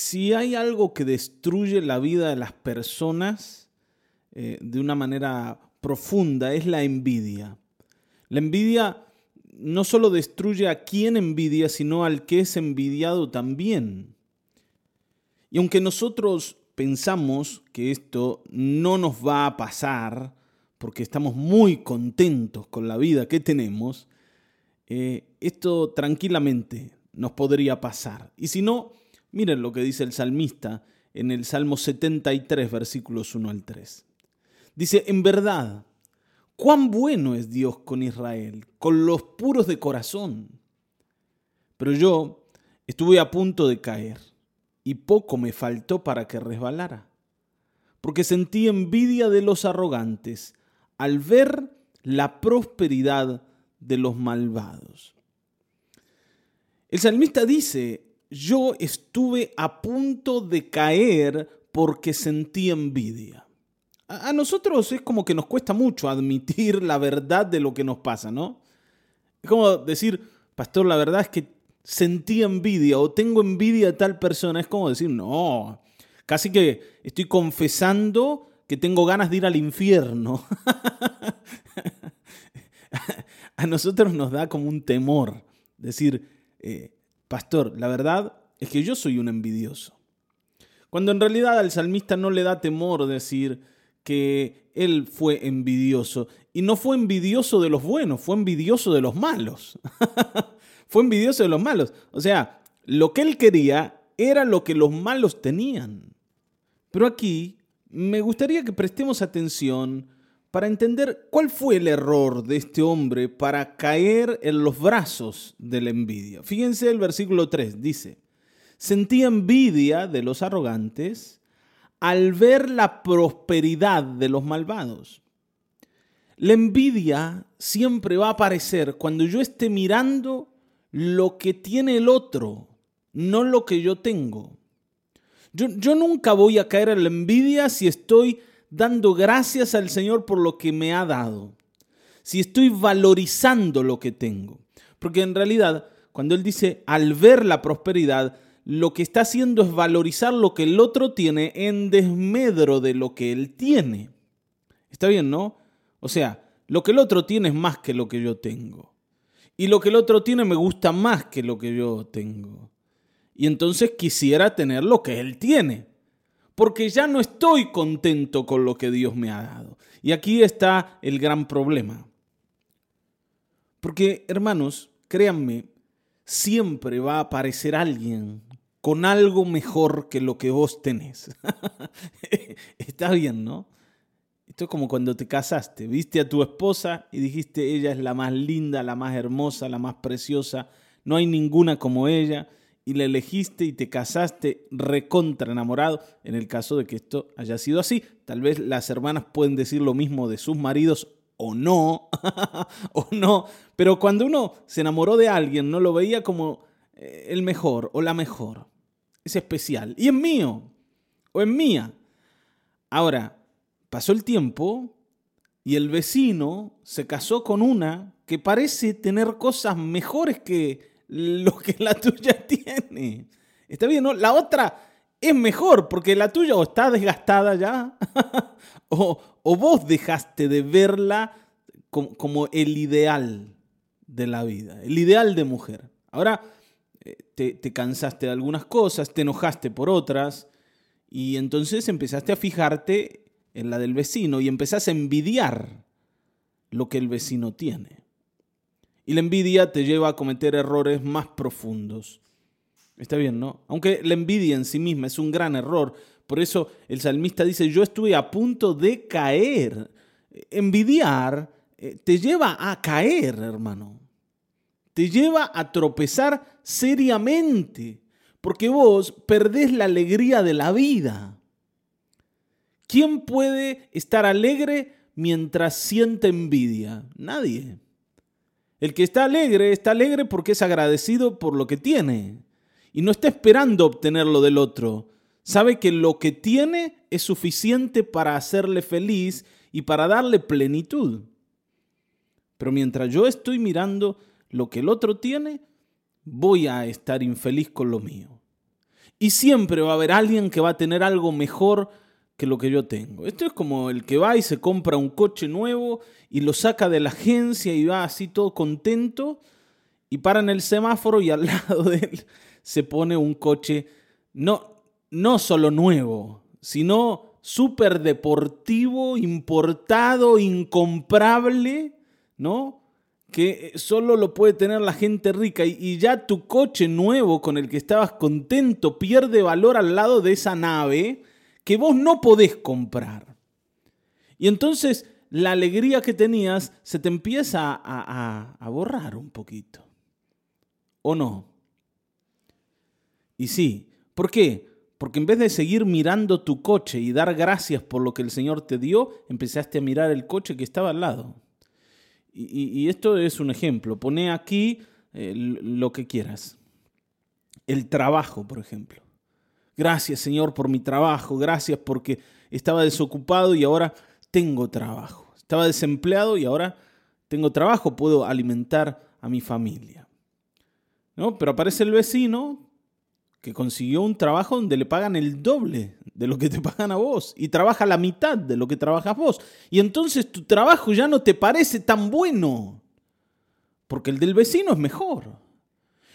si hay algo que destruye la vida de las personas eh, de una manera profunda, es la envidia. La envidia no solo destruye a quien envidia, sino al que es envidiado también. Y aunque nosotros pensamos que esto no nos va a pasar, porque estamos muy contentos con la vida que tenemos, eh, esto tranquilamente nos podría pasar. Y si no, miren lo que dice el salmista en el Salmo 73, versículos 1 al 3. Dice, en verdad, cuán bueno es Dios con Israel, con los puros de corazón. Pero yo estuve a punto de caer y poco me faltó para que resbalara, porque sentí envidia de los arrogantes al ver la prosperidad de los malvados. El salmista dice, yo estuve a punto de caer porque sentí envidia. A nosotros es como que nos cuesta mucho admitir la verdad de lo que nos pasa, ¿no? Es como decir, pastor, la verdad es que sentí envidia o tengo envidia de tal persona. Es como decir, no, casi que estoy confesando que tengo ganas de ir al infierno. a nosotros nos da como un temor decir, eh, pastor, la verdad es que yo soy un envidioso. Cuando en realidad al salmista no le da temor decir que él fue envidioso. Y no fue envidioso de los buenos, fue envidioso de los malos. fue envidioso de los malos. O sea, lo que él quería era lo que los malos tenían. Pero aquí me gustaría que prestemos atención para entender cuál fue el error de este hombre para caer en los brazos de la envidia. Fíjense el versículo 3, dice, sentía envidia de los arrogantes al ver la prosperidad de los malvados. La envidia siempre va a aparecer cuando yo esté mirando lo que tiene el otro, no lo que yo tengo. Yo, nunca voy a caer en la envidia si estoy dando gracias al Señor por lo que me ha dado, si estoy valorizando lo que tengo. Porque en realidad, cuando Él dice al ver la prosperidad, lo que está haciendo es valorizar lo que el otro tiene en desmedro de lo que Él tiene. Está bien, ¿no? O sea, lo que el otro tiene es más que lo que yo tengo. Y lo que el otro tiene me gusta más que lo que yo tengo y entonces quisiera tener lo que Él tiene, porque ya no estoy contento con lo que Dios me ha dado. Y aquí está el gran problema. Porque, hermanos, créanme, siempre va a aparecer alguien con algo mejor que lo que vos tenés. Está bien, ¿no? Esto es como cuando te casaste, viste a tu esposa y dijiste, ella es la más linda, la más hermosa, la más preciosa, no hay ninguna como ella y la elegiste y te casaste recontra enamorado, en el caso de que esto haya sido así. Tal vez las hermanas pueden decir lo mismo de sus maridos o no, o no, pero cuando uno se enamoró de alguien no lo veía como eh, el mejor o la mejor. Es especial. Y es mío o es mía. Ahora, pasó el tiempo y el vecino se casó con una que parece tener cosas mejores que lo que la tuya tiene. Está bien, ¿no? La otra es mejor porque la tuya o está desgastada ya o, vos dejaste de verla como, el ideal de la vida, el ideal de mujer. Ahora eh, te, te cansaste de algunas cosas, te enojaste por otras y entonces empezaste a fijarte en la del vecino y empezaste a envidiar lo que el vecino tiene. Y la envidia te lleva a cometer errores más profundos. Está bien, ¿no? Aunque la envidia en sí misma es un gran error. Por eso el salmista dice, yo estuve a punto de caer. Envidiar eh, te lleva a caer, hermano. Te lleva a tropezar seriamente. Porque vos perdés la alegría de la vida. ¿Quién puede estar alegre mientras siente envidia? Nadie. El que está alegre está alegre porque es agradecido por lo que tiene y no está esperando obtenerlo del otro. Sabe que lo que tiene es suficiente para hacerle feliz y para darle plenitud. Pero mientras yo estoy mirando lo que el otro tiene, voy a estar infeliz con lo mío. Y siempre va a haber alguien que va a tener algo mejor que lo que yo tengo. Esto es como el que va y se compra un coche nuevo y lo saca de la agencia y va así todo contento y para en el semáforo y al lado de él se pone un coche no, no solo nuevo, sino súper deportivo, importado, incomparable, ¿no? que solo lo puede tener la gente rica y, ya tu coche nuevo con el que estabas contento pierde valor al lado de esa nave que vos no podés comprar. Y entonces la alegría que tenías se te empieza a, a borrar un poquito. ¿O no? Y sí, ¿por qué? Porque en vez de seguir mirando tu coche y dar gracias por lo que el Señor te dio, empezaste a mirar el coche que estaba al lado. Y, esto es un ejemplo. Pone aquí eh, lo que quieras. El trabajo, por ejemplo. Gracias, Señor, por mi trabajo. Gracias porque estaba desocupado y ahora tengo trabajo. Estaba desempleado y ahora tengo trabajo. Puedo alimentar a mi familia. ¿No? Pero aparece el vecino que consiguió un trabajo donde le pagan el doble de lo que te pagan a vos y trabaja la mitad de lo que trabajas vos. Y entonces tu trabajo ya no te parece tan bueno, porque el del vecino es mejor.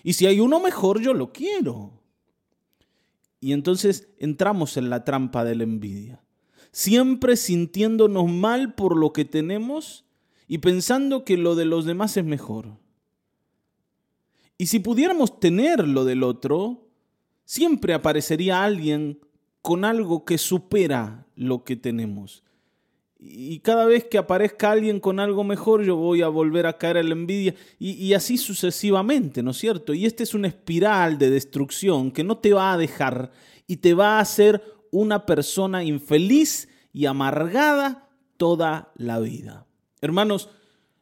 Y si hay uno mejor, yo lo quiero. Y entonces entramos en la trampa de la envidia, siempre sintiéndonos mal por lo que tenemos y pensando que lo de los demás es mejor. Y si pudiéramos tener lo del otro, siempre aparecería alguien con algo que supera lo que tenemos. Y cada vez que aparezca alguien con algo mejor, yo voy a volver a caer en la envidia y, así sucesivamente, ¿no es cierto? Y esta es una espiral de destrucción que no te va a dejar y te va a hacer una persona infeliz y amargada toda la vida. Hermanos,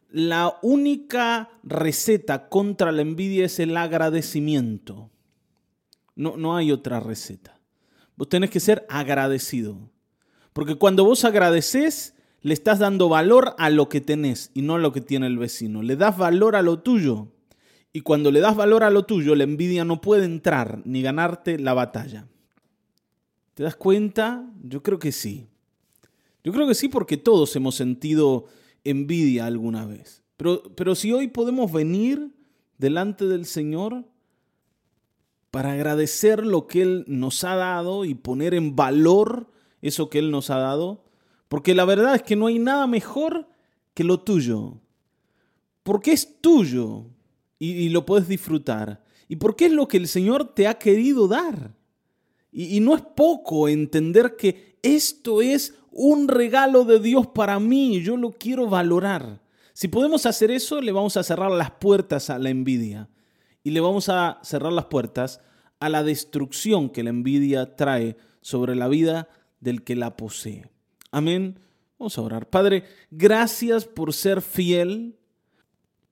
la única receta contra la envidia es el agradecimiento. No, no hay otra receta. Vos tenés que ser agradecido. Porque cuando vos agradeces, le estás dando valor a lo que tenés y no a lo que tiene el vecino. Le das valor a lo tuyo. Y cuando le das valor a lo tuyo, la envidia no puede entrar ni ganarte la batalla. ¿Te das cuenta? Yo creo que sí. Yo creo que sí porque todos hemos sentido envidia alguna vez. Pero, pero si hoy podemos venir delante del Señor para agradecer lo que Él nos ha dado y poner en valor eso que Él nos ha dado. Porque la verdad es que no hay nada mejor que lo tuyo. Porque es tuyo y, lo puedes disfrutar. Y porque es lo que el Señor te ha querido dar. Y, y no es poco entender que esto es un regalo de Dios para mí y yo lo quiero valorar. Si podemos hacer eso, le vamos a cerrar las puertas a la envidia y le vamos a cerrar las puertas a la destrucción que la envidia trae sobre la vida del que la posee. Amén. Vamos a orar. Padre, gracias por ser fiel,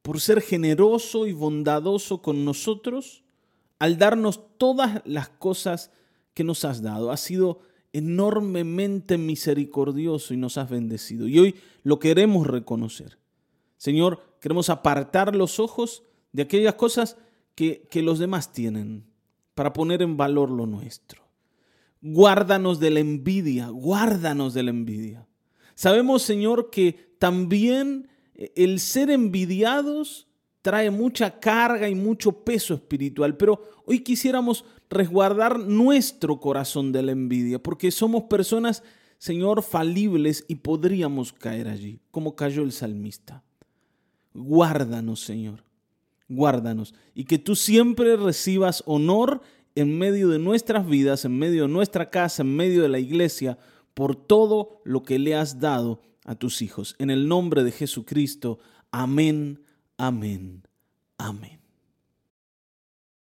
por ser generoso y bondadoso con nosotros al darnos todas las cosas que nos has dado. Has sido enormemente misericordioso y nos has bendecido. Y hoy lo queremos reconocer. Señor, queremos apartar los ojos de aquellas cosas que, los demás tienen para poner en valor lo nuestro. Guárdanos de la envidia, guárdanos de la envidia. Sabemos, Señor, que también eh, el ser envidiados trae mucha carga y mucho peso espiritual, pero hoy quisiéramos resguardar nuestro corazón de la envidia, porque somos personas, Señor, falibles y podríamos caer allí, como cayó el salmista. Guárdanos, Señor guárdanos y que tú siempre recibas honor en medio de nuestras vidas, en medio de nuestra casa, en medio de la iglesia, por todo lo que le has dado a tus hijos. En el nombre de Jesucristo, amén, amén, amén.